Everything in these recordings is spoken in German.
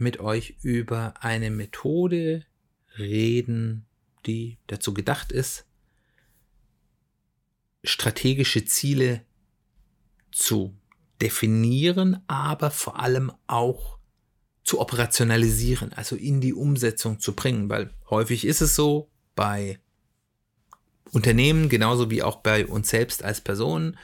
mit euch über eine Methode reden, die dazu gedacht ist, strategische Ziele zu definieren, aber vor allem auch zu operationalisieren, also in die Umsetzung zu bringen, weil häufig ist es so bei Unternehmen genauso wie auch bei uns selbst als Personen,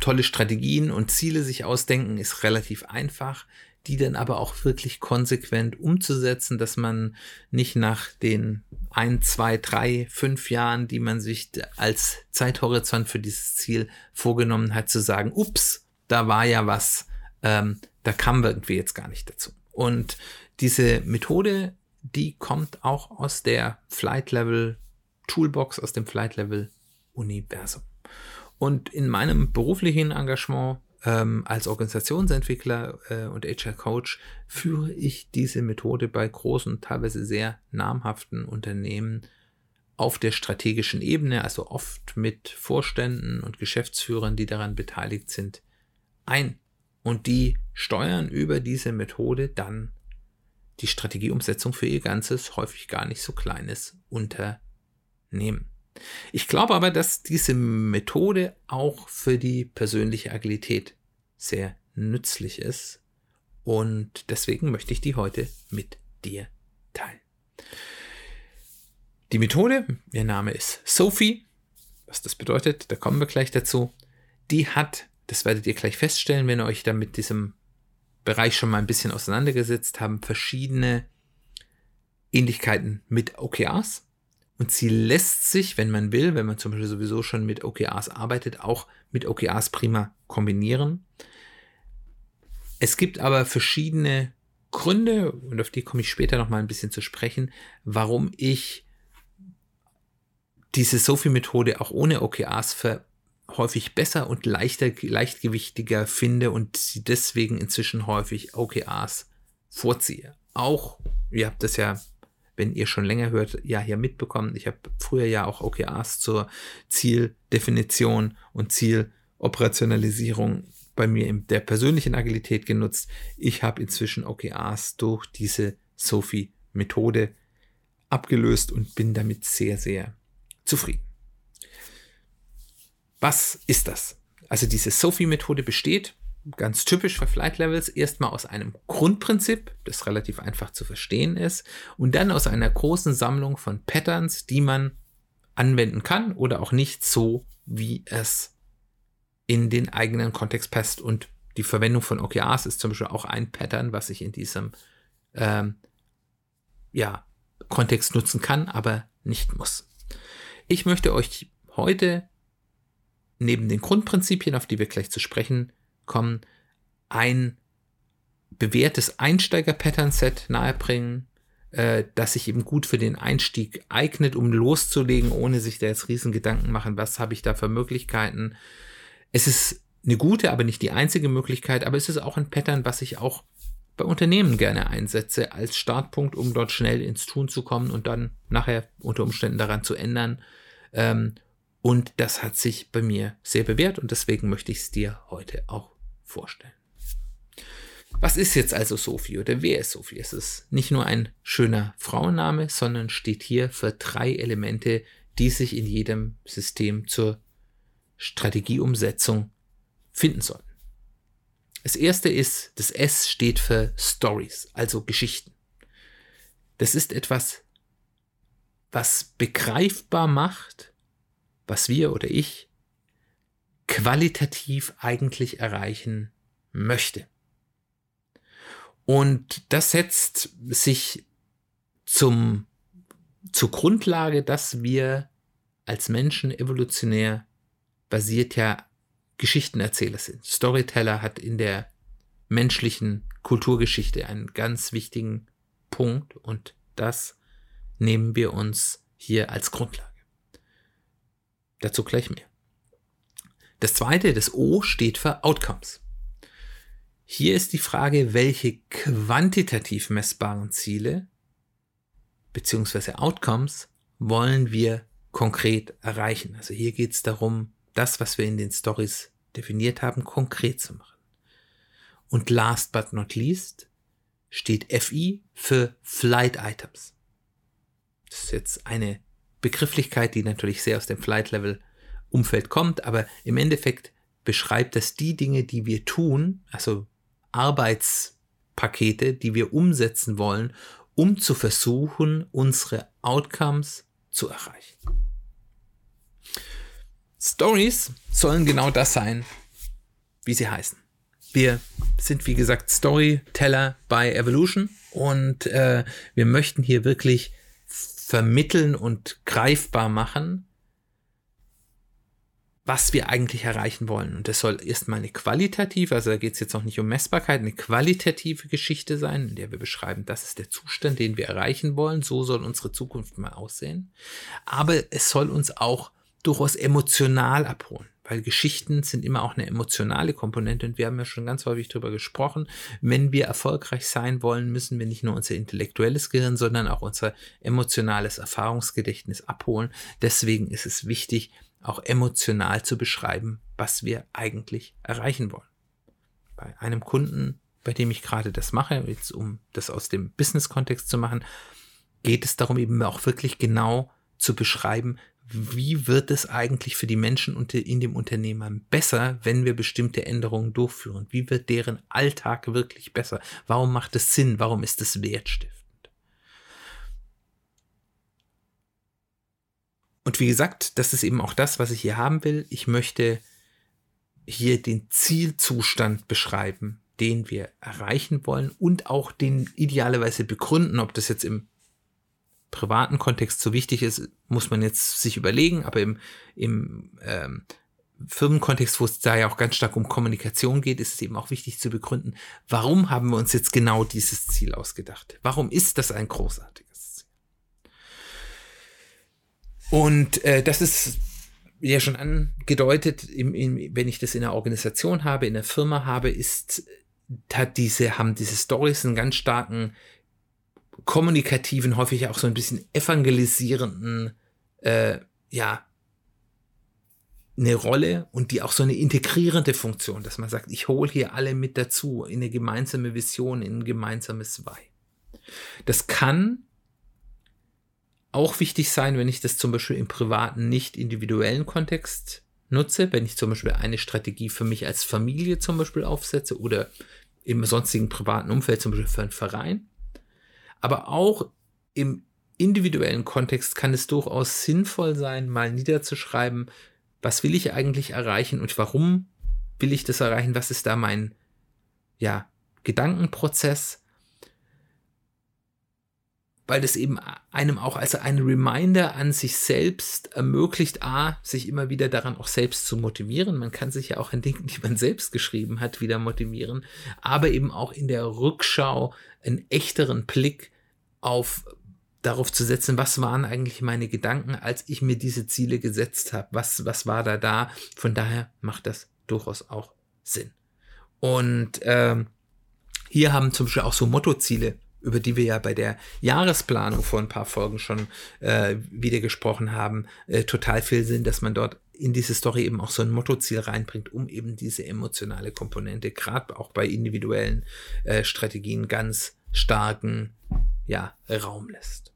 tolle Strategien und Ziele sich ausdenken ist relativ einfach die dann aber auch wirklich konsequent umzusetzen, dass man nicht nach den ein, zwei, drei, fünf Jahren, die man sich als Zeithorizont für dieses Ziel vorgenommen hat, zu sagen, ups, da war ja was, ähm, da kamen wir irgendwie jetzt gar nicht dazu. Und diese Methode, die kommt auch aus der Flight Level Toolbox, aus dem Flight Level Universum. Und in meinem beruflichen Engagement ähm, als Organisationsentwickler äh, und HR-Coach führe ich diese Methode bei großen, teilweise sehr namhaften Unternehmen auf der strategischen Ebene, also oft mit Vorständen und Geschäftsführern, die daran beteiligt sind, ein. Und die steuern über diese Methode dann die Strategieumsetzung für ihr ganzes, häufig gar nicht so kleines Unternehmen. Ich glaube aber, dass diese Methode auch für die persönliche Agilität sehr nützlich ist und deswegen möchte ich die heute mit dir teilen. Die Methode, ihr Name ist Sophie, was das bedeutet, da kommen wir gleich dazu. Die hat, das werdet ihr gleich feststellen, wenn ihr euch da mit diesem Bereich schon mal ein bisschen auseinandergesetzt haben, verschiedene Ähnlichkeiten mit OKRs. Und sie lässt sich, wenn man will, wenn man zum Beispiel sowieso schon mit OKRs arbeitet, auch mit OKRs prima kombinieren. Es gibt aber verschiedene Gründe, und auf die komme ich später noch mal ein bisschen zu sprechen, warum ich diese Sophie-Methode auch ohne OKRs für häufig besser und leichter, leichtgewichtiger finde und sie deswegen inzwischen häufig OKRs vorziehe. Auch, ihr habt das ja wenn ihr schon länger hört, ja hier mitbekommen. Ich habe früher ja auch OKRs zur Zieldefinition und Zieloperationalisierung bei mir in der persönlichen Agilität genutzt. Ich habe inzwischen OKRs durch diese Sophie-Methode abgelöst und bin damit sehr, sehr zufrieden. Was ist das? Also diese Sophie-Methode besteht ganz typisch für Flight Levels, erstmal aus einem Grundprinzip, das relativ einfach zu verstehen ist, und dann aus einer großen Sammlung von Patterns, die man anwenden kann oder auch nicht so, wie es in den eigenen Kontext passt. Und die Verwendung von OKRs ist zum Beispiel auch ein Pattern, was ich in diesem ähm, ja, Kontext nutzen kann, aber nicht muss. Ich möchte euch heute neben den Grundprinzipien, auf die wir gleich zu sprechen kommen, ein bewährtes Einsteiger-Pattern-Set nahebringen, äh, das sich eben gut für den Einstieg eignet, um loszulegen, ohne sich da jetzt riesen Gedanken machen, was habe ich da für Möglichkeiten. Es ist eine gute, aber nicht die einzige Möglichkeit, aber es ist auch ein Pattern, was ich auch bei Unternehmen gerne einsetze als Startpunkt, um dort schnell ins Tun zu kommen und dann nachher unter Umständen daran zu ändern. Ähm, und das hat sich bei mir sehr bewährt und deswegen möchte ich es dir heute auch vorstellen. Was ist jetzt also Sophie oder wer ist Sophie? Es ist nicht nur ein schöner Frauenname, sondern steht hier für drei Elemente, die sich in jedem System zur Strategieumsetzung finden sollen. Das erste ist, das S steht für Stories, also Geschichten. Das ist etwas, was begreifbar macht, was wir oder ich qualitativ eigentlich erreichen möchte. Und das setzt sich zum, zur Grundlage, dass wir als Menschen evolutionär basiert ja Geschichtenerzähler sind. Storyteller hat in der menschlichen Kulturgeschichte einen ganz wichtigen Punkt. Und das nehmen wir uns hier als Grundlage. Dazu gleich mehr. Das zweite, das O, steht für Outcomes. Hier ist die Frage, welche quantitativ messbaren Ziele bzw. Outcomes wollen wir konkret erreichen. Also hier geht es darum, das, was wir in den Stories definiert haben, konkret zu machen. Und last but not least steht FI für Flight Items. Das ist jetzt eine Begrifflichkeit, die natürlich sehr aus dem Flight Level Umfeld kommt, aber im Endeffekt beschreibt das die Dinge, die wir tun, also Arbeitspakete, die wir umsetzen wollen, um zu versuchen, unsere Outcomes zu erreichen. Stories sollen genau das sein, wie sie heißen. Wir sind, wie gesagt, Storyteller bei Evolution und äh, wir möchten hier wirklich vermitteln und greifbar machen, was wir eigentlich erreichen wollen. Und das soll erstmal eine qualitative, also da geht es jetzt noch nicht um Messbarkeit, eine qualitative Geschichte sein, in der wir beschreiben, das ist der Zustand, den wir erreichen wollen, so soll unsere Zukunft mal aussehen. Aber es soll uns auch durchaus emotional abholen, weil Geschichten sind immer auch eine emotionale Komponente und wir haben ja schon ganz häufig darüber gesprochen, wenn wir erfolgreich sein wollen, müssen wir nicht nur unser intellektuelles Gehirn, sondern auch unser emotionales Erfahrungsgedächtnis abholen. Deswegen ist es wichtig, auch emotional zu beschreiben, was wir eigentlich erreichen wollen. Bei einem Kunden, bei dem ich gerade das mache, jetzt um das aus dem Business-Kontext zu machen, geht es darum, eben auch wirklich genau zu beschreiben, wie wird es eigentlich für die Menschen in dem Unternehmen besser, wenn wir bestimmte Änderungen durchführen? Wie wird deren Alltag wirklich besser? Warum macht es Sinn? Warum ist es wertstiftend? Und wie gesagt, das ist eben auch das, was ich hier haben will. Ich möchte hier den Zielzustand beschreiben, den wir erreichen wollen und auch den idealerweise begründen, ob das jetzt im privaten Kontext so wichtig ist, muss man jetzt sich überlegen, aber im, im ähm, Firmenkontext, wo es da ja auch ganz stark um Kommunikation geht, ist es eben auch wichtig zu begründen, warum haben wir uns jetzt genau dieses Ziel ausgedacht? Warum ist das ein großartiges? Und äh, das ist ja schon angedeutet, im, im, wenn ich das in einer Organisation habe, in einer Firma habe, ist, hat diese, haben diese Stories einen ganz starken kommunikativen, häufig auch so ein bisschen evangelisierenden, äh, ja, eine Rolle und die auch so eine integrierende Funktion, dass man sagt, ich hole hier alle mit dazu in eine gemeinsame Vision, in ein gemeinsames Why. Das kann auch wichtig sein, wenn ich das zum Beispiel im privaten, nicht individuellen Kontext nutze, wenn ich zum Beispiel eine Strategie für mich als Familie zum Beispiel aufsetze oder im sonstigen privaten Umfeld, zum Beispiel für einen Verein. Aber auch im individuellen Kontext kann es durchaus sinnvoll sein, mal niederzuschreiben, was will ich eigentlich erreichen und warum will ich das erreichen, was ist da mein ja, Gedankenprozess weil das eben einem auch als ein Reminder an sich selbst ermöglicht, a, sich immer wieder daran auch selbst zu motivieren. Man kann sich ja auch an Dingen, die man selbst geschrieben hat, wieder motivieren, aber eben auch in der Rückschau einen echteren Blick auf darauf zu setzen, was waren eigentlich meine Gedanken, als ich mir diese Ziele gesetzt habe. Was, was war da da? Von daher macht das durchaus auch Sinn. Und ähm, hier haben zum Beispiel auch so Mottoziele über die wir ja bei der Jahresplanung vor ein paar Folgen schon äh, wieder gesprochen haben, äh, total viel Sinn, dass man dort in diese Story eben auch so ein Mottoziel reinbringt, um eben diese emotionale Komponente, gerade auch bei individuellen äh, Strategien, ganz starken ja, Raum lässt.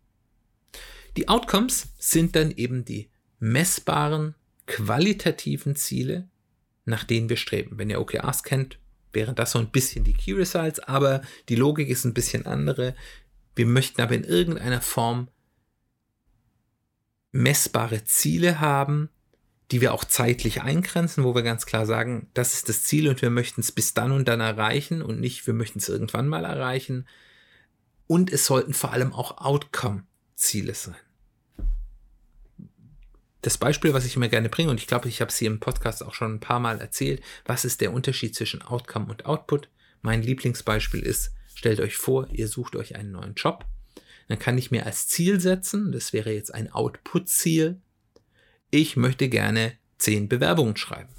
Die Outcomes sind dann eben die messbaren, qualitativen Ziele, nach denen wir streben. Wenn ihr OKRs kennt, wären das so ein bisschen die Key Results, aber die Logik ist ein bisschen andere. Wir möchten aber in irgendeiner Form messbare Ziele haben, die wir auch zeitlich eingrenzen, wo wir ganz klar sagen, das ist das Ziel und wir möchten es bis dann und dann erreichen und nicht, wir möchten es irgendwann mal erreichen. Und es sollten vor allem auch Outcome-Ziele sein das Beispiel, was ich immer gerne bringe, und ich glaube, ich habe es hier im Podcast auch schon ein paar Mal erzählt, was ist der Unterschied zwischen Outcome und Output? Mein Lieblingsbeispiel ist stellt euch vor, ihr sucht euch einen neuen Job. Dann kann ich mir als Ziel setzen, das wäre jetzt ein Output-Ziel, ich möchte gerne zehn Bewerbungen schreiben.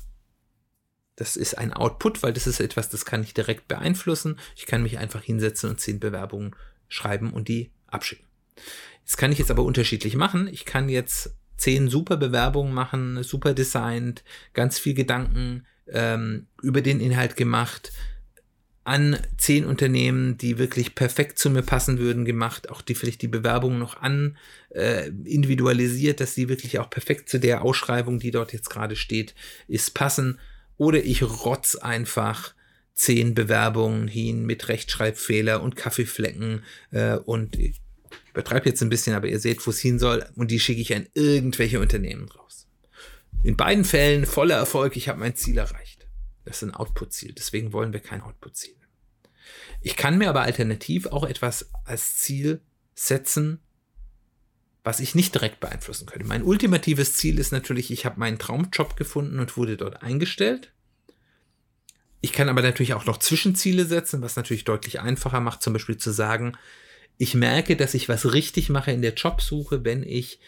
Das ist ein Output, weil das ist etwas, das kann ich direkt beeinflussen. Ich kann mich einfach hinsetzen und zehn Bewerbungen schreiben und die abschicken. Das kann ich jetzt aber unterschiedlich machen. Ich kann jetzt zehn super Bewerbungen machen, super designt, ganz viel Gedanken ähm, über den Inhalt gemacht, an zehn Unternehmen, die wirklich perfekt zu mir passen würden, gemacht, auch die vielleicht die Bewerbung noch an äh, individualisiert, dass sie wirklich auch perfekt zu der Ausschreibung, die dort jetzt gerade steht, ist passen. Oder ich rotz einfach zehn Bewerbungen hin mit Rechtschreibfehler und Kaffeeflecken äh, und ich übertreibe jetzt ein bisschen, aber ihr seht, wo es hin soll und die schicke ich an irgendwelche Unternehmen raus. In beiden Fällen voller Erfolg, ich habe mein Ziel erreicht. Das ist ein Output-Ziel, deswegen wollen wir kein Output-Ziel. Ich kann mir aber alternativ auch etwas als Ziel setzen, was ich nicht direkt beeinflussen könnte. Mein ultimatives Ziel ist natürlich, ich habe meinen Traumjob gefunden und wurde dort eingestellt. Ich kann aber natürlich auch noch Zwischenziele setzen, was natürlich deutlich einfacher macht, zum Beispiel zu sagen, ich merke, dass ich was richtig mache in der Jobsuche, wenn ich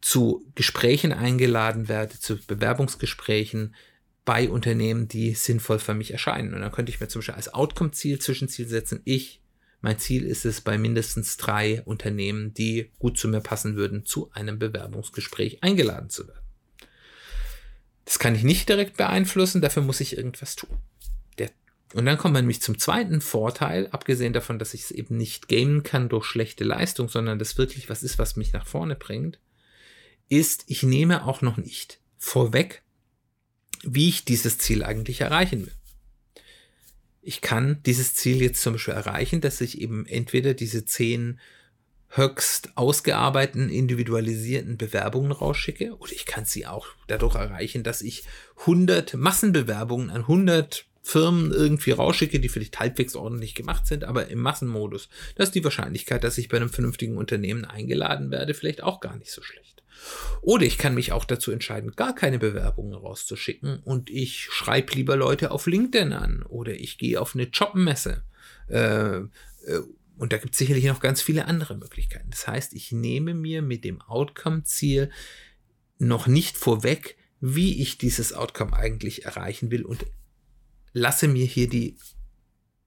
zu Gesprächen eingeladen werde, zu Bewerbungsgesprächen bei Unternehmen, die sinnvoll für mich erscheinen. Und dann könnte ich mir zum Beispiel als Outcome-Ziel, Zwischenziel setzen, ich mein Ziel ist es, bei mindestens drei Unternehmen, die gut zu mir passen würden, zu einem Bewerbungsgespräch eingeladen zu werden. Das kann ich nicht direkt beeinflussen, dafür muss ich irgendwas tun. Und dann kommt man nämlich zum zweiten Vorteil, abgesehen davon, dass ich es eben nicht gamen kann durch schlechte Leistung, sondern das wirklich was ist, was mich nach vorne bringt, ist, ich nehme auch noch nicht vorweg, wie ich dieses Ziel eigentlich erreichen will. Ich kann dieses Ziel jetzt zum Beispiel erreichen, dass ich eben entweder diese zehn höchst ausgearbeiteten, individualisierten Bewerbungen rausschicke oder ich kann sie auch dadurch erreichen, dass ich 100 Massenbewerbungen an 100 Firmen irgendwie rausschicke, die vielleicht halbwegs ordentlich gemacht sind, aber im Massenmodus. Da ist die Wahrscheinlichkeit, dass ich bei einem vernünftigen Unternehmen eingeladen werde, vielleicht auch gar nicht so schlecht. Oder ich kann mich auch dazu entscheiden, gar keine Bewerbungen rauszuschicken und ich schreibe lieber Leute auf LinkedIn an oder ich gehe auf eine Jobmesse. Äh, äh, und da gibt es sicherlich noch ganz viele andere Möglichkeiten. Das heißt, ich nehme mir mit dem Outcome-Ziel noch nicht vorweg, wie ich dieses Outcome eigentlich erreichen will und lasse mir hier die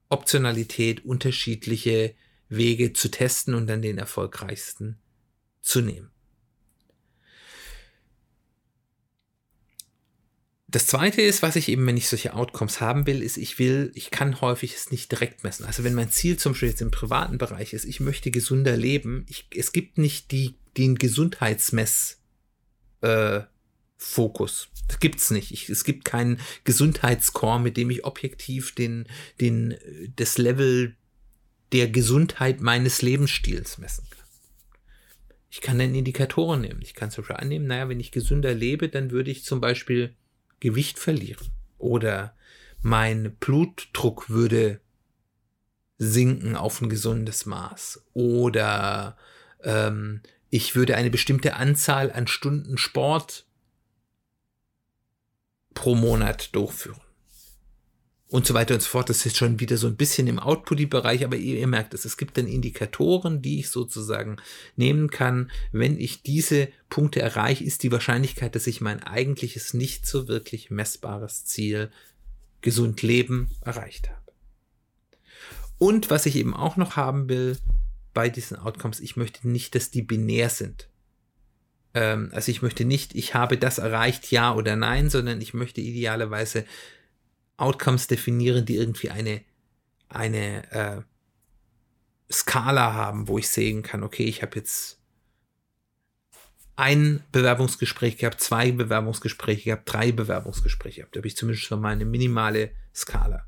Optionalität, unterschiedliche Wege zu testen und dann den erfolgreichsten zu nehmen. Das zweite ist, was ich eben, wenn ich solche Outcomes haben will, ist, ich will, ich kann häufig es nicht direkt messen. Also wenn mein Ziel zum Beispiel jetzt im privaten Bereich ist, ich möchte gesunder leben, ich, es gibt nicht die, den Gesundheitsmess, äh, Fokus. Das gibt's nicht. Ich, es gibt keinen Gesundheitsscore, mit dem ich objektiv den, den, das Level der Gesundheit meines Lebensstils messen kann. Ich kann dann Indikatoren nehmen. Ich kann zum Beispiel annehmen, naja, wenn ich gesünder lebe, dann würde ich zum Beispiel Gewicht verlieren oder mein Blutdruck würde sinken auf ein gesundes Maß oder ähm, ich würde eine bestimmte Anzahl an Stunden Sport pro Monat durchführen und so weiter und so fort. Das ist schon wieder so ein bisschen im Output-Bereich, aber ihr, ihr merkt es, es gibt dann Indikatoren, die ich sozusagen nehmen kann. Wenn ich diese Punkte erreiche, ist die Wahrscheinlichkeit, dass ich mein eigentliches nicht so wirklich messbares Ziel gesund leben erreicht habe. Und was ich eben auch noch haben will bei diesen Outcomes, ich möchte nicht, dass die binär sind. Ähm, also ich möchte nicht, ich habe das erreicht, ja oder nein, sondern ich möchte idealerweise Outcomes definieren, die irgendwie eine, eine äh, Skala haben, wo ich sehen kann, okay, ich habe jetzt ein Bewerbungsgespräch gehabt, zwei Bewerbungsgespräche gehabt, drei Bewerbungsgespräche gehabt. Da habe ich zumindest schon mal eine minimale Skala.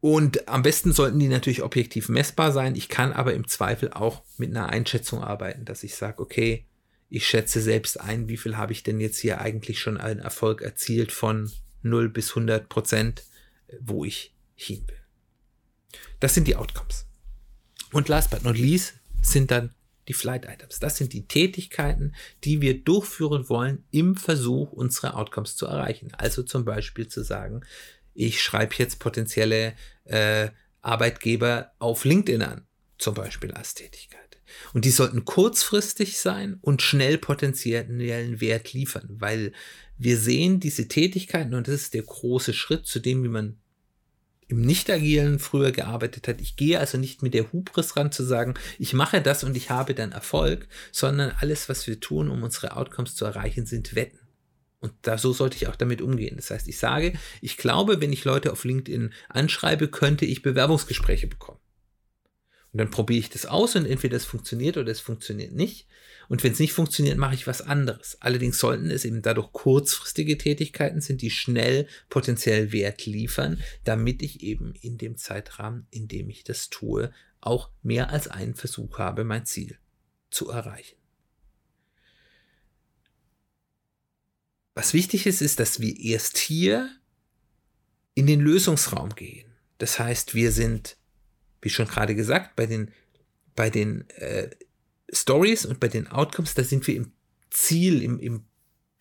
Und am besten sollten die natürlich objektiv messbar sein. Ich kann aber im Zweifel auch mit einer Einschätzung arbeiten, dass ich sage, okay, ich schätze selbst ein, wie viel habe ich denn jetzt hier eigentlich schon einen Erfolg erzielt von 0 bis 100 Prozent, wo ich hin will. Das sind die Outcomes. Und last but not least sind dann die Flight Items. Das sind die Tätigkeiten, die wir durchführen wollen im Versuch, unsere Outcomes zu erreichen. Also zum Beispiel zu sagen, ich schreibe jetzt potenzielle äh, Arbeitgeber auf LinkedIn an, zum Beispiel als Tätigkeit. Und die sollten kurzfristig sein und schnell potenziellen Wert liefern, weil wir sehen diese Tätigkeiten und das ist der große Schritt zu dem, wie man im Nicht-Agilen früher gearbeitet hat. Ich gehe also nicht mit der Hubris ran zu sagen, ich mache das und ich habe dann Erfolg, sondern alles, was wir tun, um unsere Outcomes zu erreichen, sind Wetten. Und da, so sollte ich auch damit umgehen. Das heißt, ich sage, ich glaube, wenn ich Leute auf LinkedIn anschreibe, könnte ich Bewerbungsgespräche bekommen. Und dann probiere ich das aus und entweder es funktioniert oder es funktioniert nicht. Und wenn es nicht funktioniert, mache ich was anderes. Allerdings sollten es eben dadurch kurzfristige Tätigkeiten sind, die schnell potenziell Wert liefern, damit ich eben in dem Zeitrahmen, in dem ich das tue, auch mehr als einen Versuch habe, mein Ziel zu erreichen. Was wichtig ist, ist, dass wir erst hier in den Lösungsraum gehen. Das heißt, wir sind wie schon gerade gesagt, bei den, bei den äh, Stories und bei den Outcomes, da sind wir im Ziel, im, im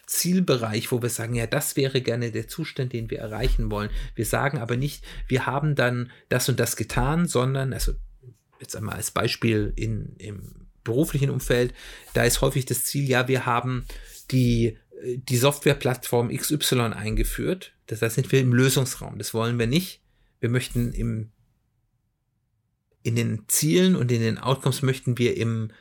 Zielbereich, wo wir sagen, ja, das wäre gerne der Zustand, den wir erreichen wollen. Wir sagen aber nicht, wir haben dann das und das getan, sondern, also jetzt einmal als Beispiel in, im beruflichen Umfeld, da ist häufig das Ziel, ja, wir haben die, die Softwareplattform XY eingeführt. Das heißt, sind wir im Lösungsraum. Das wollen wir nicht. Wir möchten im in den Zielen und in den Outcomes möchten wir im,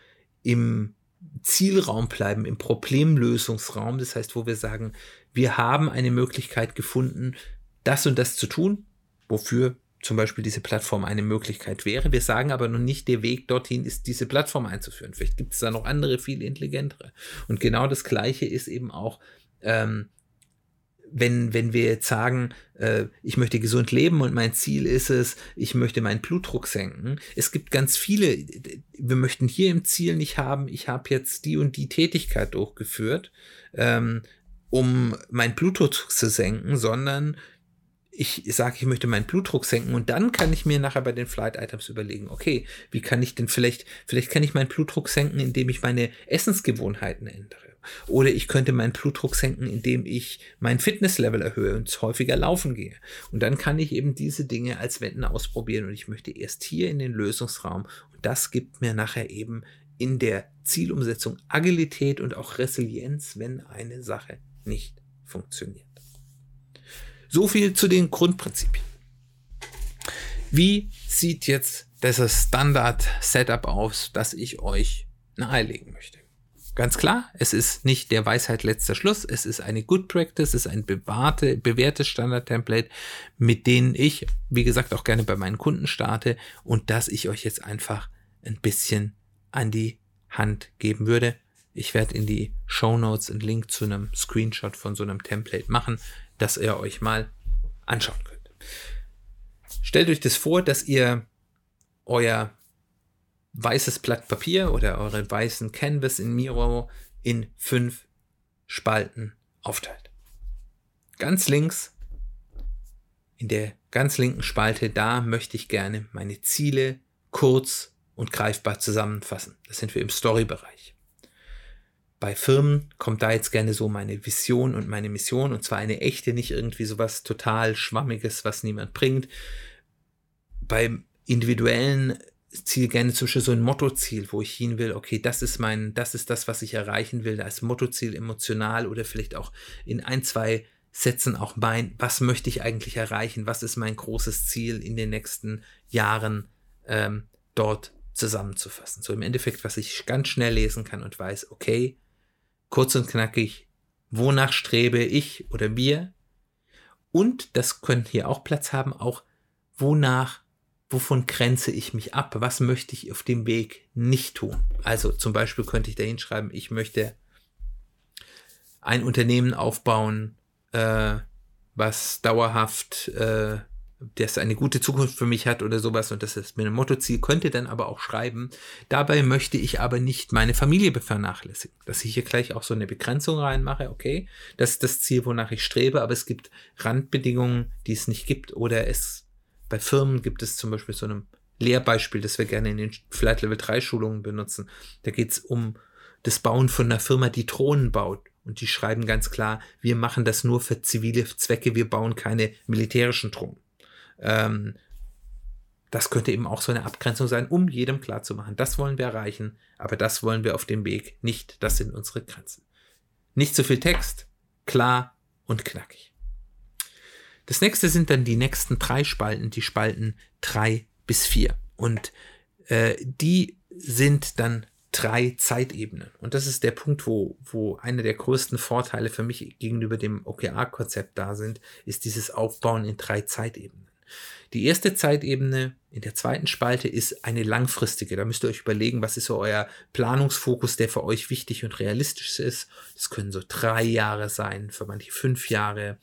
im Zielraum bleiben, im Problemlösungsraum. Das heißt, wo wir sagen, wir haben eine Möglichkeit gefunden, das und das zu tun, wofür zum Beispiel diese Plattform eine Möglichkeit wäre. Wir sagen aber noch nicht, der Weg dorthin ist, diese Plattform einzuführen. Vielleicht gibt es da noch andere, viel intelligentere. Und genau das Gleiche ist eben auch ähm, wenn, wenn wir jetzt sagen, äh, ich möchte gesund leben und mein Ziel ist es, ich möchte meinen Blutdruck senken. Es gibt ganz viele, wir möchten hier im Ziel nicht haben, ich habe jetzt die und die Tätigkeit durchgeführt, ähm, um meinen Blutdruck zu senken, sondern ich sage, ich möchte meinen Blutdruck senken und dann kann ich mir nachher bei den Flight Items überlegen, okay, wie kann ich denn vielleicht, vielleicht kann ich meinen Blutdruck senken, indem ich meine Essensgewohnheiten ändere. Oder ich könnte meinen Blutdruck senken, indem ich mein Fitnesslevel erhöhe und häufiger laufen gehe. Und dann kann ich eben diese Dinge als Wenden ausprobieren und ich möchte erst hier in den Lösungsraum. Und das gibt mir nachher eben in der Zielumsetzung Agilität und auch Resilienz, wenn eine Sache nicht funktioniert. So viel zu den Grundprinzipien. Wie sieht jetzt das Standard-Setup aus, das ich euch nahelegen möchte? Ganz klar, es ist nicht der Weisheit letzter Schluss, es ist eine Good Practice, es ist ein bewahrte, bewährtes Standard-Template, mit denen ich, wie gesagt, auch gerne bei meinen Kunden starte und das ich euch jetzt einfach ein bisschen an die Hand geben würde. Ich werde in die Show Notes einen Link zu einem Screenshot von so einem Template machen, dass ihr euch mal anschauen könnt. Stellt euch das vor, dass ihr euer weißes Blatt Papier oder euren weißen Canvas in Miro in fünf Spalten aufteilt. Ganz links, in der ganz linken Spalte, da möchte ich gerne meine Ziele kurz und greifbar zusammenfassen. Das sind wir im Story-Bereich. Bei Firmen kommt da jetzt gerne so meine Vision und meine Mission und zwar eine echte, nicht irgendwie sowas total Schwammiges, was niemand bringt. Beim individuellen Ziel gerne zum Beispiel so ein Mottoziel, wo ich hin will, okay, das ist mein, das ist das, was ich erreichen will, als Mottoziel emotional oder vielleicht auch in ein, zwei Sätzen auch mein, was möchte ich eigentlich erreichen, was ist mein großes Ziel in den nächsten Jahren ähm, dort zusammenzufassen. So im Endeffekt, was ich ganz schnell lesen kann und weiß, okay, kurz und knackig, wonach strebe ich oder wir? Und das könnte hier auch Platz haben, auch wonach wovon grenze ich mich ab? Was möchte ich auf dem Weg nicht tun? Also zum Beispiel könnte ich da hinschreiben, ich möchte ein Unternehmen aufbauen, äh, was dauerhaft, äh, das eine gute Zukunft für mich hat oder sowas und das ist mir ein Mottoziel, könnte dann aber auch schreiben, dabei möchte ich aber nicht meine Familie vernachlässigen. Dass ich hier gleich auch so eine Begrenzung reinmache, okay, das ist das Ziel, wonach ich strebe, aber es gibt Randbedingungen, die es nicht gibt oder es bei Firmen gibt es zum Beispiel so ein Lehrbeispiel, das wir gerne in den Flight Level 3 Schulungen benutzen. Da geht es um das Bauen von einer Firma, die Drohnen baut. Und die schreiben ganz klar, wir machen das nur für zivile Zwecke, wir bauen keine militärischen Drohnen. Ähm, das könnte eben auch so eine Abgrenzung sein, um jedem klarzumachen, das wollen wir erreichen, aber das wollen wir auf dem Weg nicht. Das sind unsere Grenzen. Nicht zu viel Text, klar und knackig. Das nächste sind dann die nächsten drei Spalten, die Spalten drei bis vier Und äh, die sind dann drei Zeitebenen. Und das ist der Punkt, wo, wo einer der größten Vorteile für mich gegenüber dem OKR-Konzept da sind, ist dieses Aufbauen in drei Zeitebenen. Die erste Zeitebene in der zweiten Spalte ist eine langfristige. Da müsst ihr euch überlegen, was ist so euer Planungsfokus, der für euch wichtig und realistisch ist. Das können so drei Jahre sein, für manche fünf Jahre.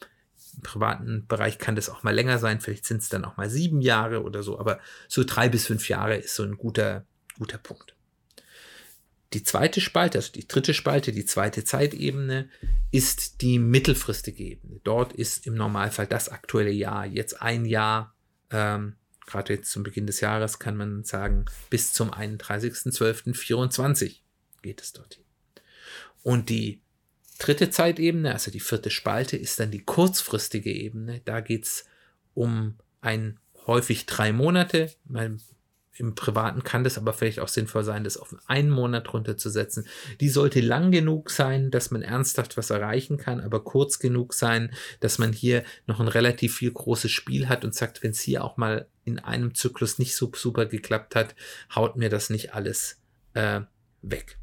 Im privaten Bereich kann das auch mal länger sein, vielleicht sind es dann auch mal sieben Jahre oder so, aber so drei bis fünf Jahre ist so ein guter, guter Punkt. Die zweite Spalte, also die dritte Spalte, die zweite Zeitebene, ist die mittelfristige Ebene. Dort ist im Normalfall das aktuelle Jahr, jetzt ein Jahr, ähm, gerade jetzt zum Beginn des Jahres kann man sagen, bis zum 31.12.24 geht es dorthin. Und die dritte Zeitebene, also die vierte Spalte, ist dann die kurzfristige Ebene. Da geht es um ein häufig drei Monate, im Privaten kann das aber vielleicht auch sinnvoll sein, das auf einen Monat runterzusetzen. Die sollte lang genug sein, dass man ernsthaft was erreichen kann, aber kurz genug sein, dass man hier noch ein relativ viel großes Spiel hat und sagt, wenn es hier auch mal in einem Zyklus nicht so super geklappt hat, haut mir das nicht alles äh, weg.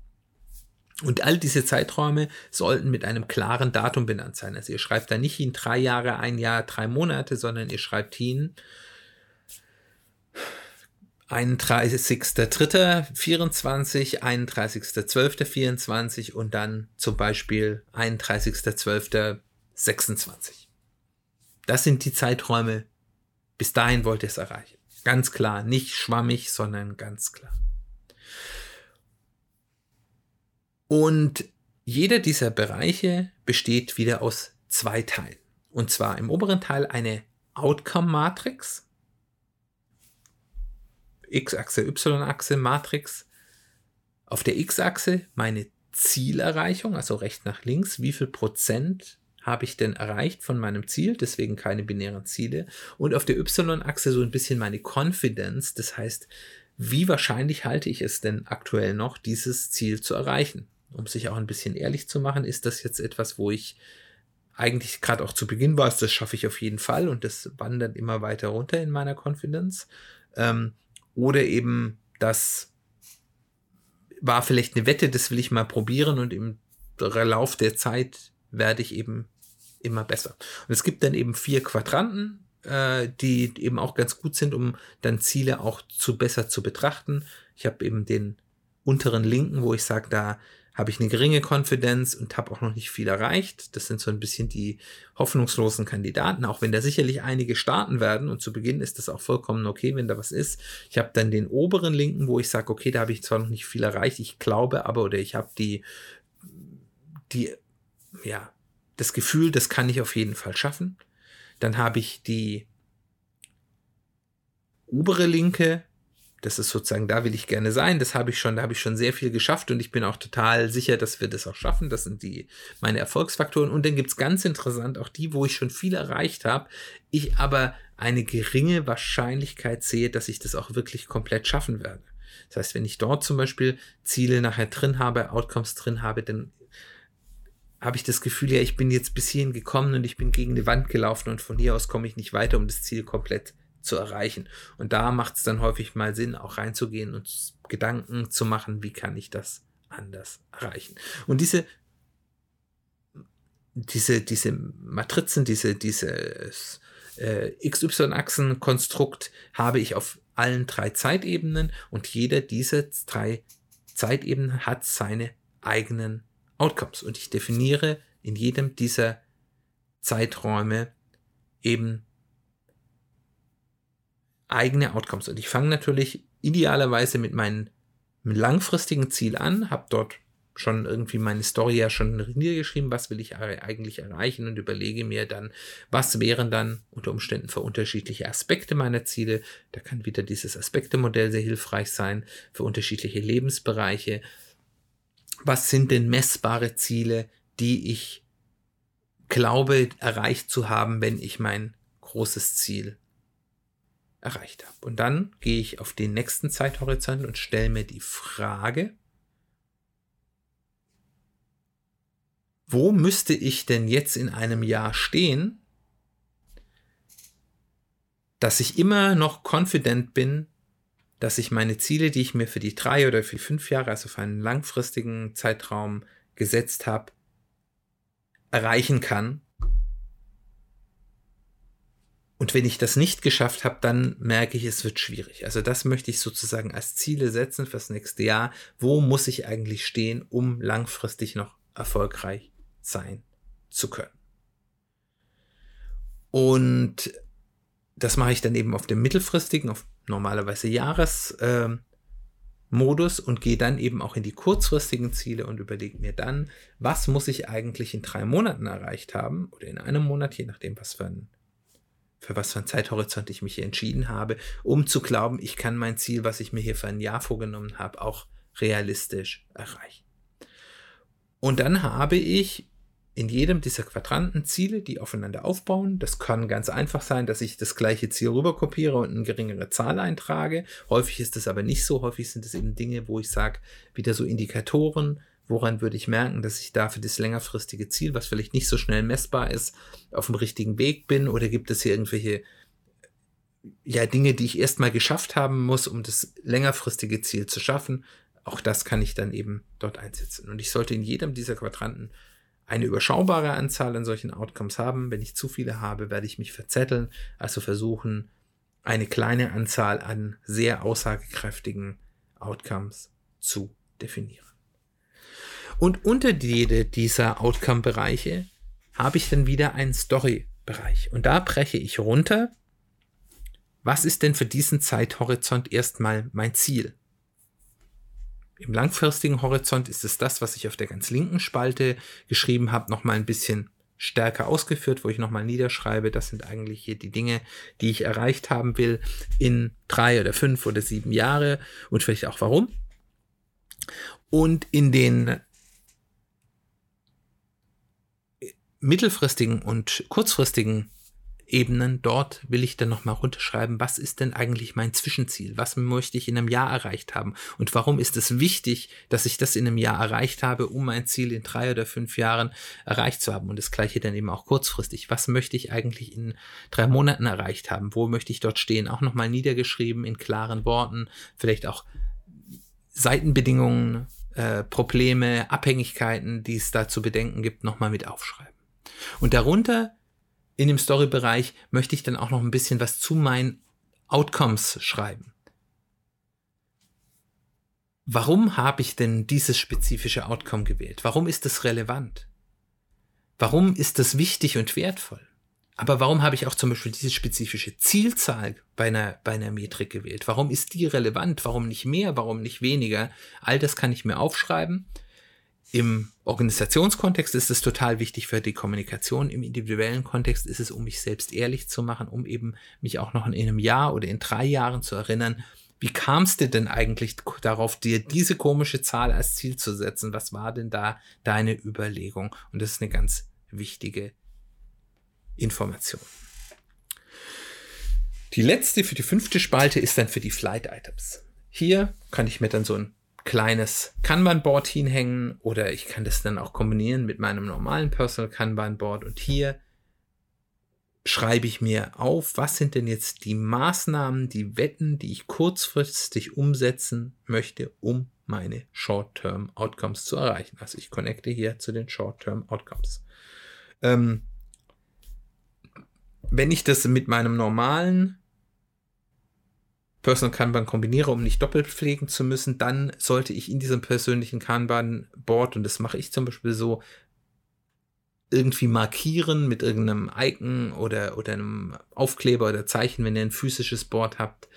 Und all diese Zeiträume sollten mit einem klaren Datum benannt sein. Also ihr schreibt da nicht hin drei Jahre, ein Jahr, drei Monate, sondern ihr schreibt hin 31.03.24, 31.12.24 und dann zum Beispiel 31.12.26. Das sind die Zeiträume. Bis dahin wollt ihr es erreichen. Ganz klar, nicht schwammig, sondern ganz klar. Und jeder dieser Bereiche besteht wieder aus zwei Teilen. Und zwar im oberen Teil eine Outcome-Matrix, X-Achse, Y-Achse, Matrix. Auf der X-Achse meine Zielerreichung, also rechts nach links, wie viel Prozent habe ich denn erreicht von meinem Ziel, deswegen keine binären Ziele. Und auf der Y-Achse so ein bisschen meine Confidence, das heißt, wie wahrscheinlich halte ich es denn aktuell noch, dieses Ziel zu erreichen? Um sich auch ein bisschen ehrlich zu machen, ist das jetzt etwas, wo ich eigentlich gerade auch zu Beginn weiß, das schaffe ich auf jeden Fall und das wandert immer weiter runter in meiner Confidence. Ähm, oder eben, das war vielleicht eine Wette, das will ich mal probieren und im Lauf der Zeit werde ich eben immer besser. Und es gibt dann eben vier Quadranten, äh, die eben auch ganz gut sind, um dann Ziele auch zu besser zu betrachten. Ich habe eben den unteren linken, wo ich sage, da habe ich eine geringe Konfidenz und habe auch noch nicht viel erreicht. Das sind so ein bisschen die hoffnungslosen Kandidaten, auch wenn da sicherlich einige starten werden und zu Beginn ist das auch vollkommen okay, wenn da was ist. Ich habe dann den oberen linken, wo ich sage, okay, da habe ich zwar noch nicht viel erreicht, ich glaube aber oder ich habe die, die, ja, das Gefühl, das kann ich auf jeden Fall schaffen. Dann habe ich die obere linke, das ist sozusagen, da will ich gerne sein. Das habe ich schon, da habe ich schon sehr viel geschafft und ich bin auch total sicher, dass wir das auch schaffen. Das sind die meine Erfolgsfaktoren. Und dann gibt es ganz interessant auch die, wo ich schon viel erreicht habe, ich aber eine geringe Wahrscheinlichkeit sehe, dass ich das auch wirklich komplett schaffen werde. Das heißt, wenn ich dort zum Beispiel Ziele nachher drin habe, Outcomes drin habe, dann habe ich das Gefühl, ja, ich bin jetzt bis hierhin gekommen und ich bin gegen die Wand gelaufen und von hier aus komme ich nicht weiter, um das Ziel komplett zu erreichen. Und da macht es dann häufig mal Sinn, auch reinzugehen und Gedanken zu machen, wie kann ich das anders erreichen. Und diese, diese, diese Matrizen, diese, dieses äh, XY-Achsen-Konstrukt habe ich auf allen drei Zeitebenen und jeder dieser drei Zeitebenen hat seine eigenen Outcomes. Und ich definiere in jedem dieser Zeiträume eben eigene Outcomes. Und ich fange natürlich idealerweise mit meinem langfristigen Ziel an, habe dort schon irgendwie meine Story ja schon niedergeschrieben, was will ich eigentlich erreichen und überlege mir dann, was wären dann unter Umständen für unterschiedliche Aspekte meiner Ziele. Da kann wieder dieses Aspektemodell sehr hilfreich sein für unterschiedliche Lebensbereiche. Was sind denn messbare Ziele, die ich glaube erreicht zu haben, wenn ich mein großes Ziel erreicht habe. Und dann gehe ich auf den nächsten Zeithorizont und stelle mir die Frage, wo müsste ich denn jetzt in einem Jahr stehen, dass ich immer noch confident bin, dass ich meine Ziele, die ich mir für die drei oder für die fünf Jahre, also für einen langfristigen Zeitraum gesetzt habe, erreichen kann und wenn ich das nicht geschafft habe, dann merke ich, es wird schwierig. Also das möchte ich sozusagen als Ziele setzen fürs nächste Jahr. Wo muss ich eigentlich stehen, um langfristig noch erfolgreich sein zu können? Und das mache ich dann eben auf dem mittelfristigen, auf normalerweise Jahresmodus äh, und gehe dann eben auch in die kurzfristigen Ziele und überlege mir dann, was muss ich eigentlich in drei Monaten erreicht haben oder in einem Monat, je nachdem, was für ein für was für ein Zeithorizont ich mich hier entschieden habe, um zu glauben, ich kann mein Ziel, was ich mir hier für ein Jahr vorgenommen habe, auch realistisch erreichen. Und dann habe ich in jedem dieser Quadranten Ziele, die aufeinander aufbauen. Das kann ganz einfach sein, dass ich das gleiche Ziel rüberkopiere und eine geringere Zahl eintrage. Häufig ist das aber nicht so. Häufig sind es eben Dinge, wo ich sage, wieder so Indikatoren, Woran würde ich merken, dass ich da für das längerfristige Ziel, was vielleicht nicht so schnell messbar ist, auf dem richtigen Weg bin? Oder gibt es hier irgendwelche ja, Dinge, die ich erstmal geschafft haben muss, um das längerfristige Ziel zu schaffen? Auch das kann ich dann eben dort einsetzen. Und ich sollte in jedem dieser Quadranten eine überschaubare Anzahl an solchen Outcomes haben. Wenn ich zu viele habe, werde ich mich verzetteln. Also versuchen, eine kleine Anzahl an sehr aussagekräftigen Outcomes zu definieren. Und unter jede dieser Outcome-Bereiche habe ich dann wieder einen Story-Bereich. Und da breche ich runter, was ist denn für diesen Zeithorizont erstmal mein Ziel? Im langfristigen Horizont ist es das, was ich auf der ganz linken Spalte geschrieben habe, nochmal ein bisschen stärker ausgeführt, wo ich nochmal niederschreibe, das sind eigentlich hier die Dinge, die ich erreicht haben will in drei oder fünf oder sieben Jahre und vielleicht auch warum. Und in den mittelfristigen und kurzfristigen Ebenen, dort will ich dann nochmal runterschreiben, was ist denn eigentlich mein Zwischenziel? Was möchte ich in einem Jahr erreicht haben? Und warum ist es wichtig, dass ich das in einem Jahr erreicht habe, um mein Ziel in drei oder fünf Jahren erreicht zu haben? Und das gleiche dann eben auch kurzfristig. Was möchte ich eigentlich in drei Monaten erreicht haben? Wo möchte ich dort stehen? Auch nochmal niedergeschrieben in klaren Worten, vielleicht auch Seitenbedingungen, äh, Probleme, Abhängigkeiten, die es da zu bedenken gibt, nochmal mit aufschreiben. Und darunter in dem Story-Bereich möchte ich dann auch noch ein bisschen was zu meinen Outcomes schreiben. Warum habe ich denn dieses spezifische Outcome gewählt? Warum ist es relevant? Warum ist das wichtig und wertvoll? Aber warum habe ich auch zum Beispiel diese spezifische Zielzahl bei einer, bei einer Metrik gewählt? Warum ist die relevant? Warum nicht mehr? Warum nicht weniger? All das kann ich mir aufschreiben im Organisationskontext ist es total wichtig für die Kommunikation. Im individuellen Kontext ist es, um mich selbst ehrlich zu machen, um eben mich auch noch in einem Jahr oder in drei Jahren zu erinnern, wie kamst du denn eigentlich darauf, dir diese komische Zahl als Ziel zu setzen? Was war denn da deine Überlegung? Und das ist eine ganz wichtige Information. Die letzte für die fünfte Spalte ist dann für die Flight Items. Hier kann ich mir dann so ein kleines Kanban-Board hinhängen oder ich kann das dann auch kombinieren mit meinem normalen Personal Kanban-Board und hier schreibe ich mir auf, was sind denn jetzt die Maßnahmen, die Wetten, die ich kurzfristig umsetzen möchte, um meine Short-Term Outcomes zu erreichen. Also ich connecte hier zu den Short-Term Outcomes. Ähm, wenn ich das mit meinem normalen Personal Kanban kombiniere, um nicht doppelt pflegen zu müssen, dann sollte ich in diesem persönlichen Kanban-Board, und das mache ich zum Beispiel so, irgendwie markieren mit irgendeinem Icon oder, oder einem Aufkleber oder Zeichen, wenn ihr ein physisches Board habt.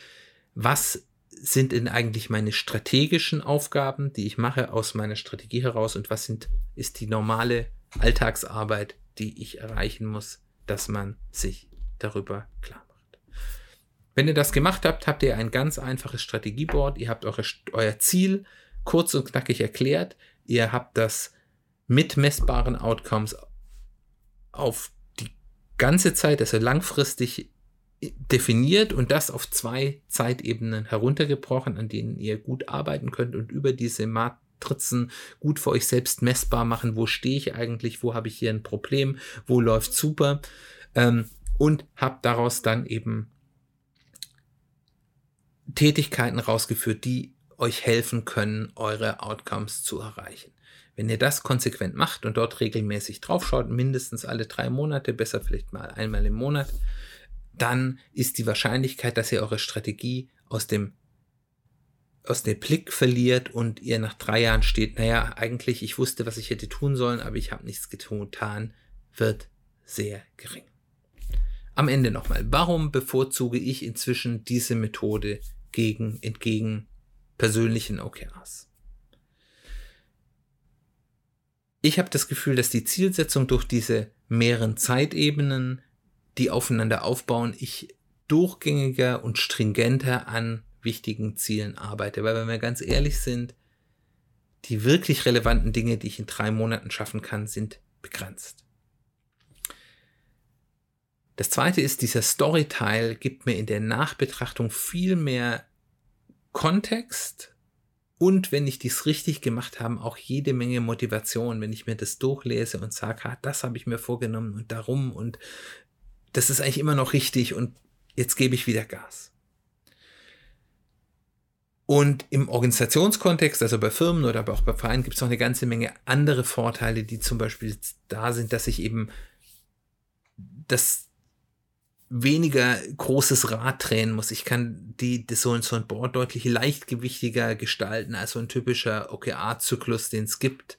Was sind denn eigentlich meine strategischen Aufgaben, die ich mache aus meiner Strategie heraus und was sind, ist die normale Alltagsarbeit, die ich erreichen muss, dass man sich darüber klar. Wenn ihr das gemacht habt, habt ihr ein ganz einfaches Strategieboard. Ihr habt eure, euer Ziel kurz und knackig erklärt. Ihr habt das mit messbaren Outcomes auf die ganze Zeit, also langfristig definiert und das auf zwei Zeitebenen heruntergebrochen, an denen ihr gut arbeiten könnt und über diese Matrizen gut für euch selbst messbar machen, wo stehe ich eigentlich, wo habe ich hier ein Problem, wo läuft super ähm, und habt daraus dann eben Tätigkeiten rausgeführt, die euch helfen können, eure Outcomes zu erreichen. Wenn ihr das konsequent macht und dort regelmäßig draufschaut, mindestens alle drei Monate, besser vielleicht mal einmal im Monat, dann ist die Wahrscheinlichkeit, dass ihr eure Strategie aus dem aus dem Blick verliert und ihr nach drei Jahren steht, naja, eigentlich, ich wusste, was ich hätte tun sollen, aber ich habe nichts getan, wird sehr gering. Am Ende nochmal, warum bevorzuge ich inzwischen diese Methode gegen, entgegen persönlichen OKRs? Ich habe das Gefühl, dass die Zielsetzung durch diese mehreren Zeitebenen, die aufeinander aufbauen, ich durchgängiger und stringenter an wichtigen Zielen arbeite. Weil wenn wir ganz ehrlich sind, die wirklich relevanten Dinge, die ich in drei Monaten schaffen kann, sind begrenzt. Das zweite ist, dieser Storyteil gibt mir in der Nachbetrachtung viel mehr Kontext und wenn ich dies richtig gemacht habe, auch jede Menge Motivation, wenn ich mir das durchlese und sage, ah, das habe ich mir vorgenommen und darum und das ist eigentlich immer noch richtig und jetzt gebe ich wieder Gas. Und im Organisationskontext, also bei Firmen oder aber auch bei Vereinen, gibt es noch eine ganze Menge andere Vorteile, die zum Beispiel da sind, dass ich eben das weniger großes Rad drehen muss. Ich kann die, die so, so ein Board deutlich leichtgewichtiger gestalten als so ein typischer OKR-Zyklus, den es gibt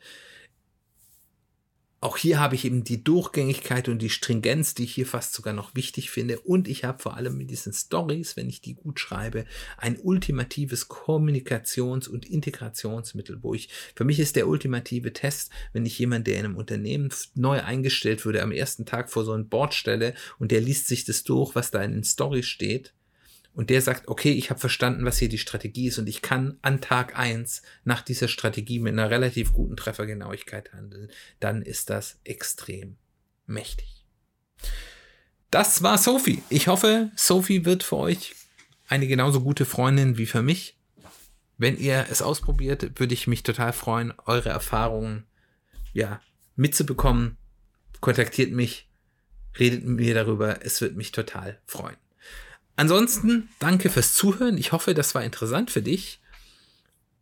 auch hier habe ich eben die Durchgängigkeit und die Stringenz, die ich hier fast sogar noch wichtig finde. Und ich habe vor allem mit diesen Stories, wenn ich die gut schreibe, ein ultimatives Kommunikations- und Integrationsmittel, wo ich, für mich ist der ultimative Test, wenn ich jemand, der in einem Unternehmen neu eingestellt würde, am ersten Tag vor so ein Board stelle und der liest sich das durch, was da in den Stories steht und der sagt, okay, ich habe verstanden, was hier die Strategie ist und ich kann an Tag eins nach dieser Strategie mit einer relativ guten Treffergenauigkeit handeln, dann ist das extrem mächtig. Das war Sophie. Ich hoffe, Sophie wird für euch eine genauso gute Freundin wie für mich. Wenn ihr es ausprobiert, würde ich mich total freuen, eure Erfahrungen ja mitzubekommen. Kontaktiert mich, redet mit mir darüber. Es wird mich total freuen. Ansonsten danke fürs Zuhören. Ich hoffe, das war interessant für dich.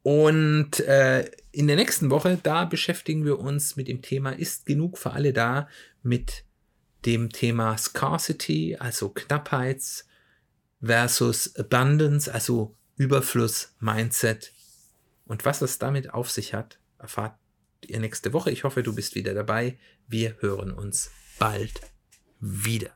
Und äh, in der nächsten Woche, da beschäftigen wir uns mit dem Thema, ist genug für alle da, mit dem Thema Scarcity, also Knappheits versus Abundance, also Überfluss, Mindset. Und was es damit auf sich hat, erfahrt ihr nächste Woche. Ich hoffe, du bist wieder dabei. Wir hören uns bald wieder.